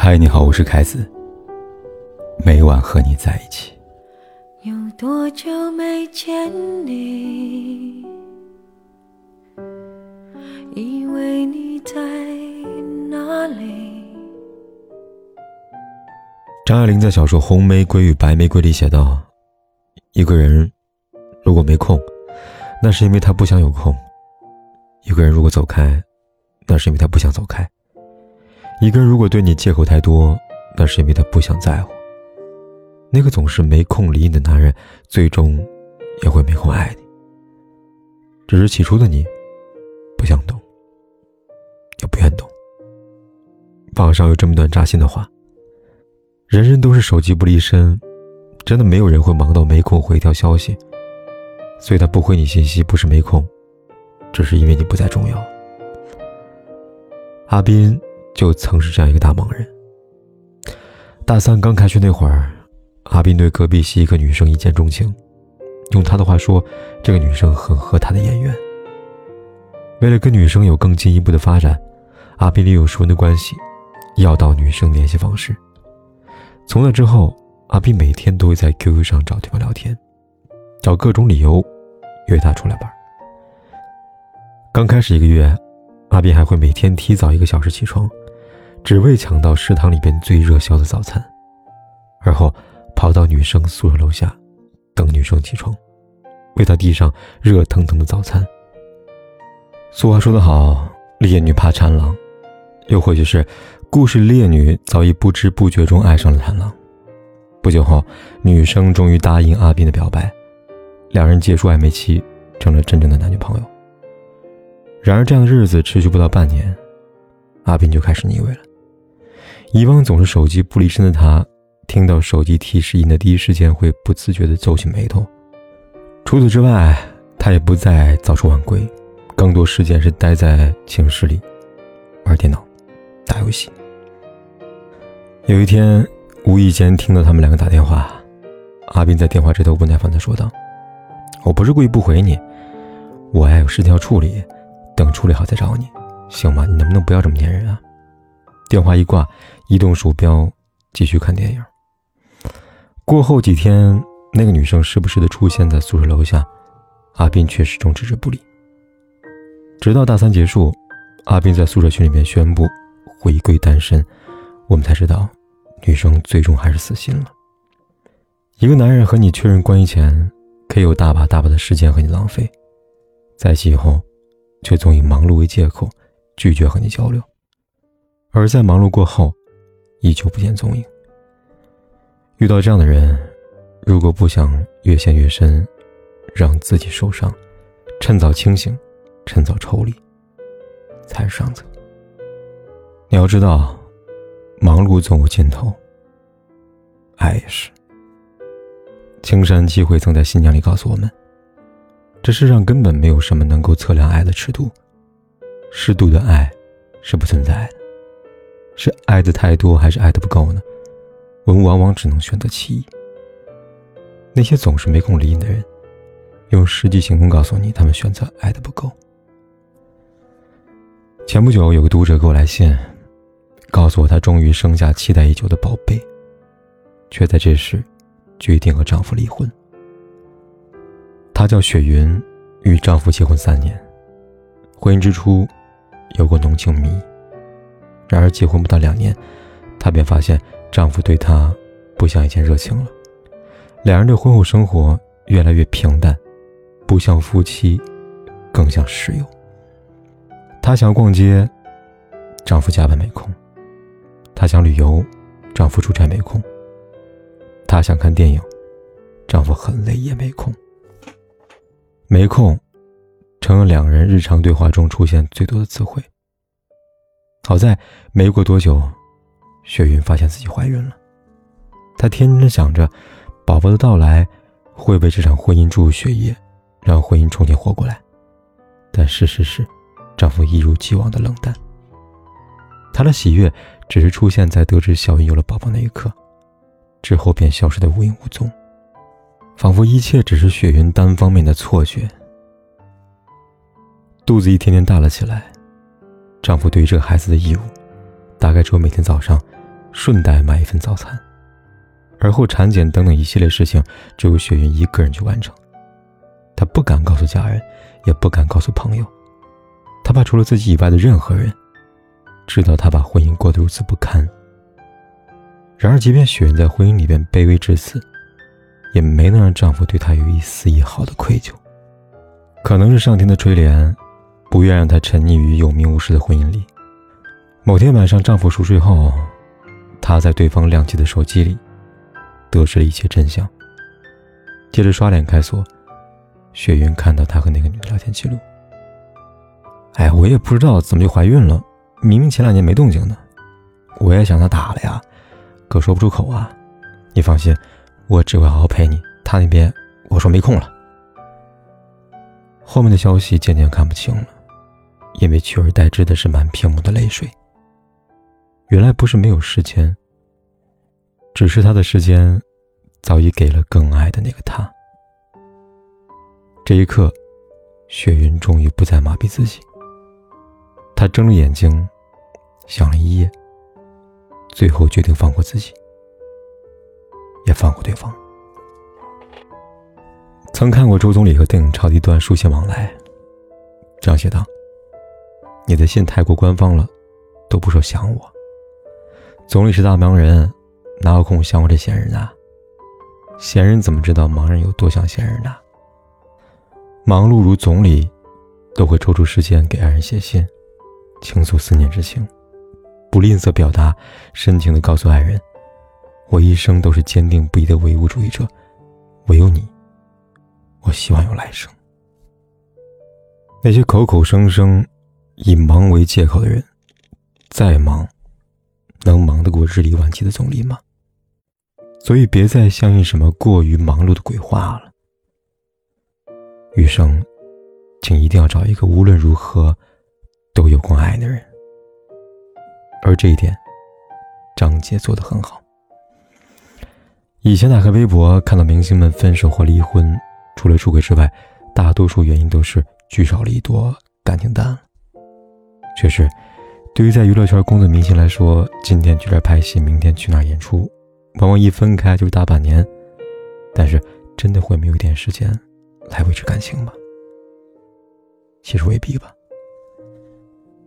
嗨，你好，我是凯子。每晚和你在一起。有多久没见你？以为你在哪里？张爱玲在小说《红玫瑰与白玫瑰》里写道：“一个人如果没空，那是因为他不想有空；一个人如果走开，那是因为他不想走开。”一个人如果对你借口太多，那是因为他不想在乎。那个总是没空理你的男人，最终也会没空爱你。只是起初的你，不想懂，也不愿懂。网上有这么段扎心的话：人人都是手机不离身，真的没有人会忙到没空回一条消息。所以他不回你信息，不是没空，只是因为你不再重要。阿斌。就曾是这样一个大忙人。大三刚开学那会儿，阿斌对隔壁系一个女生一见钟情，用他的话说，这个女生很合他的眼缘。为了跟女生有更进一步的发展，阿斌利用熟人的关系，要到女生联系方式。从那之后，阿斌每天都会在 QQ 上找对方聊天，找各种理由约她出来玩。刚开始一个月，阿斌还会每天提早一个小时起床。只为抢到食堂里边最热销的早餐，而后跑到女生宿舍楼下，等女生起床，为她递上热腾腾的早餐。俗话说得好，烈女怕缠郎，又或许是故事烈女早已不知不觉中爱上了缠郎。不久后，女生终于答应阿斌的表白，两人结束暧昧期，成了真正的男女朋友。然而，这样的日子持续不到半年，阿斌就开始腻味了。以往总是手机不离身的他，听到手机提示音的第一时间会不自觉地皱起眉头。除此之外，他也不再早出晚归，更多时间是待在寝室里玩电脑、打游戏。有一天，无意间听到他们两个打电话，阿斌在电话这头不耐烦地说道：“我不是故意不回你，我还有事情要处理，等处理好再找你，行吗？你能不能不要这么粘人啊？”电话一挂，移动鼠标，继续看电影。过后几天，那个女生时不时的出现在宿舍楼下，阿斌却始终置之不理。直到大三结束，阿斌在宿舍群里面宣布回归单身，我们才知道，女生最终还是死心了。一个男人和你确认关系前，可以有大把大把的时间和你浪费，在一起以后，却总以忙碌为借口，拒绝和你交流。而在忙碌过后，依旧不见踪影。遇到这样的人，如果不想越陷越深，让自己受伤，趁早清醒，趁早抽离，才是上策。你要知道，忙碌总有尽头，爱也是。青山七惠曾在新娘里告诉我们：这世上根本没有什么能够测量爱的尺度，适度的爱是不存在的。是爱的太多，还是爱的不够呢？我们往往只能选择其一。那些总是没空理你的人，用实际行动告诉你，他们选择爱的不够。前不久，有个读者给我来信，告诉我她终于生下期待已久的宝贝，却在这时决定和丈夫离婚。她叫雪云，与丈夫结婚三年，婚姻之初有过浓情蜜意。然而，结婚不到两年，她便发现丈夫对她不像以前热情了。两人的婚后生活越来越平淡，不像夫妻，更像室友。她想逛街，丈夫加班没空；她想旅游，丈夫出差没空；她想看电影，丈夫很累也没空。没空，成了两人日常对话中出现最多的词汇。好在没过多久，雪云发现自己怀孕了。她天真的想着，宝宝的到来会为这场婚姻注入血液，让婚姻重新活过来。但事实是，丈夫一如既往的冷淡。她的喜悦只是出现在得知小云有了宝宝那一刻，之后便消失的无影无踪，仿佛一切只是雪云单方面的错觉。肚子一天天大了起来。丈夫对于这个孩子的义务，大概只有每天早上顺带买一份早餐。而后产检等等一系列事情，只有雪云一个人去完成。她不敢告诉家人，也不敢告诉朋友，她怕除了自己以外的任何人知道她把婚姻过得如此不堪。然而，即便雪云在婚姻里边卑微至此，也没能让丈夫对她有一丝一毫的愧疚。可能是上天的垂怜，不愿让她沉溺于有名无实的婚姻里。某天晚上，丈夫熟睡后，她在对方亮起的手机里。得知了一切真相。接着刷脸开锁，雪云看到他和那个女的聊天记录。哎，我也不知道怎么就怀孕了，明明前两年没动静呢。我也想她打了呀，可说不出口啊。你放心，我只会好好陪你。她那边我说没空了。后面的消息渐渐看不清了，因为取而代之的是满屏幕的泪水。原来不是没有时间。只是他的时间，早已给了更爱的那个他。这一刻，雪云终于不再麻痹自己。他睁着眼睛，想了一夜，最后决定放过自己，也放过对方。曾看过周总理和邓颖超的一段书信往来，这样写道：“你的信太过官方了，都不说想我。总理是大忙人。”哪有空想我这闲人啊？闲人怎么知道忙人有多想闲人呢？忙碌如总理，都会抽出时间给爱人写信，倾诉思念之情，不吝啬表达深情的告诉爱人：“我一生都是坚定不移的唯物主义者，唯有你，我希望有来生。”那些口口声声以忙为借口的人，再忙，能忙得过日理万机的总理吗？所以，别再相信什么过于忙碌的鬼话了。余生，请一定要找一个无论如何都有空爱的人。而这一点，张杰做得很好。以前打开微博，看到明星们分手或离婚，除了出轨之外，大多数原因都是聚少离多，感情淡了。确实，对于在娱乐圈工作明星来说，今天去这拍戏，明天去那演出。往往一分开就是大半年，但是真的会没有一点时间来维持感情吗？其实未必吧。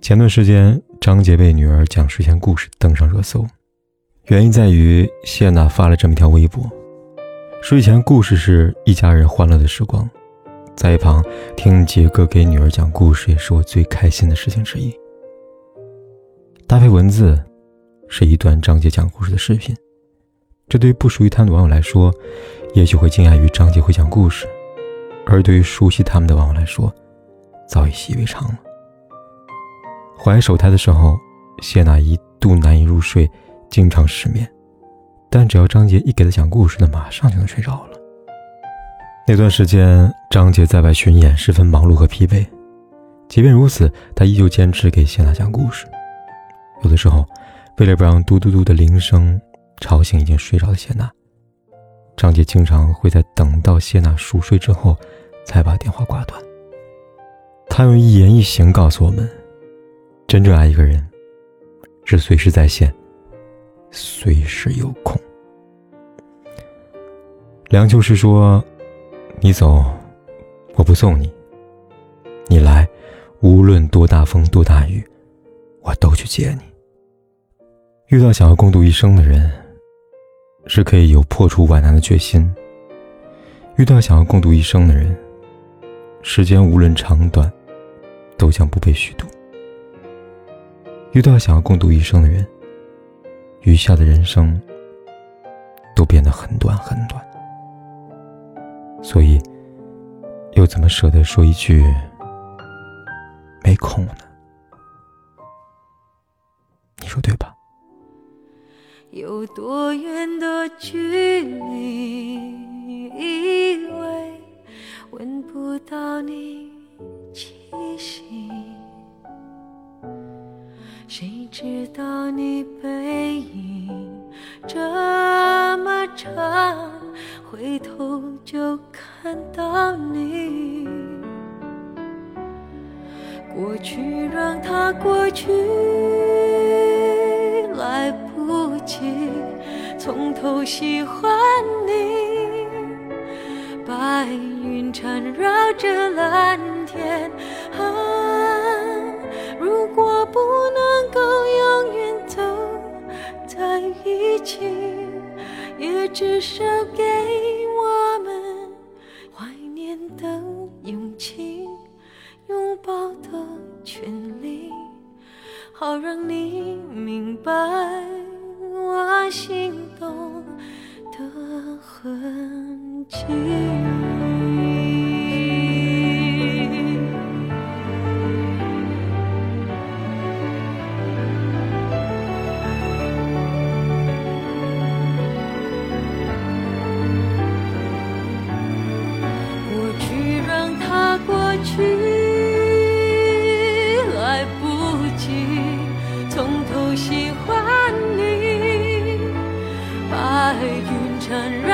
前段时间，张杰为女儿讲睡前故事登上热搜，原因在于谢娜发了这么一条微博：睡前故事是一家人欢乐的时光，在一旁听杰哥给女儿讲故事也是我最开心的事情之一。搭配文字，是一段张杰讲故事的视频。这对于不属于他的网友来说，也许会惊讶于张杰会讲故事；而对于熟悉他们的网友来说，早已习以为常了。怀首胎的时候，谢娜一度难以入睡，经常失眠，但只要张杰一给她讲故事，她马上就能睡着了。那段时间，张杰在外巡演，十分忙碌和疲惫，即便如此，他依旧坚持给谢娜讲故事。有的时候，为了不让嘟嘟嘟的铃声。吵醒已经睡着的谢娜，张杰经常会在等到谢娜熟睡之后，才把电话挂断。他用一言一行告诉我们：真正爱一个人，是随时在线，随时有空。梁秋实说：“你走，我不送你；你来，无论多大风多大雨，我都去接你。”遇到想要共度一生的人。是可以有破除万难的决心。遇到想要共度一生的人，时间无论长短，都将不被虚度。遇到想要共度一生的人，余下的人生都变得很短很短。所以，又怎么舍得说一句没空呢？你说对吧？有多远的距离？以为闻不到你气息，谁知道你背影这么长，回头过去让它过去，来不及。从头喜欢你。白云缠绕着蓝天，啊，如果不能够永远走在一起，也至少给过去让它过去来不及从头喜欢你白云缠绕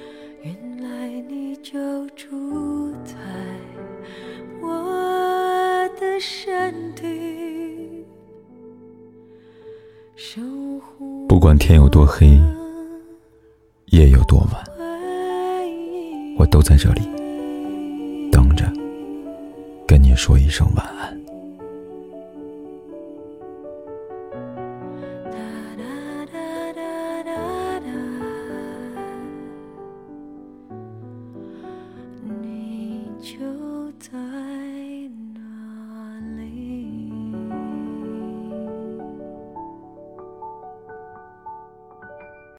原来你就住在我的身体，不管天有多黑，夜有多晚，我都在这里等着，跟你说一声晚安。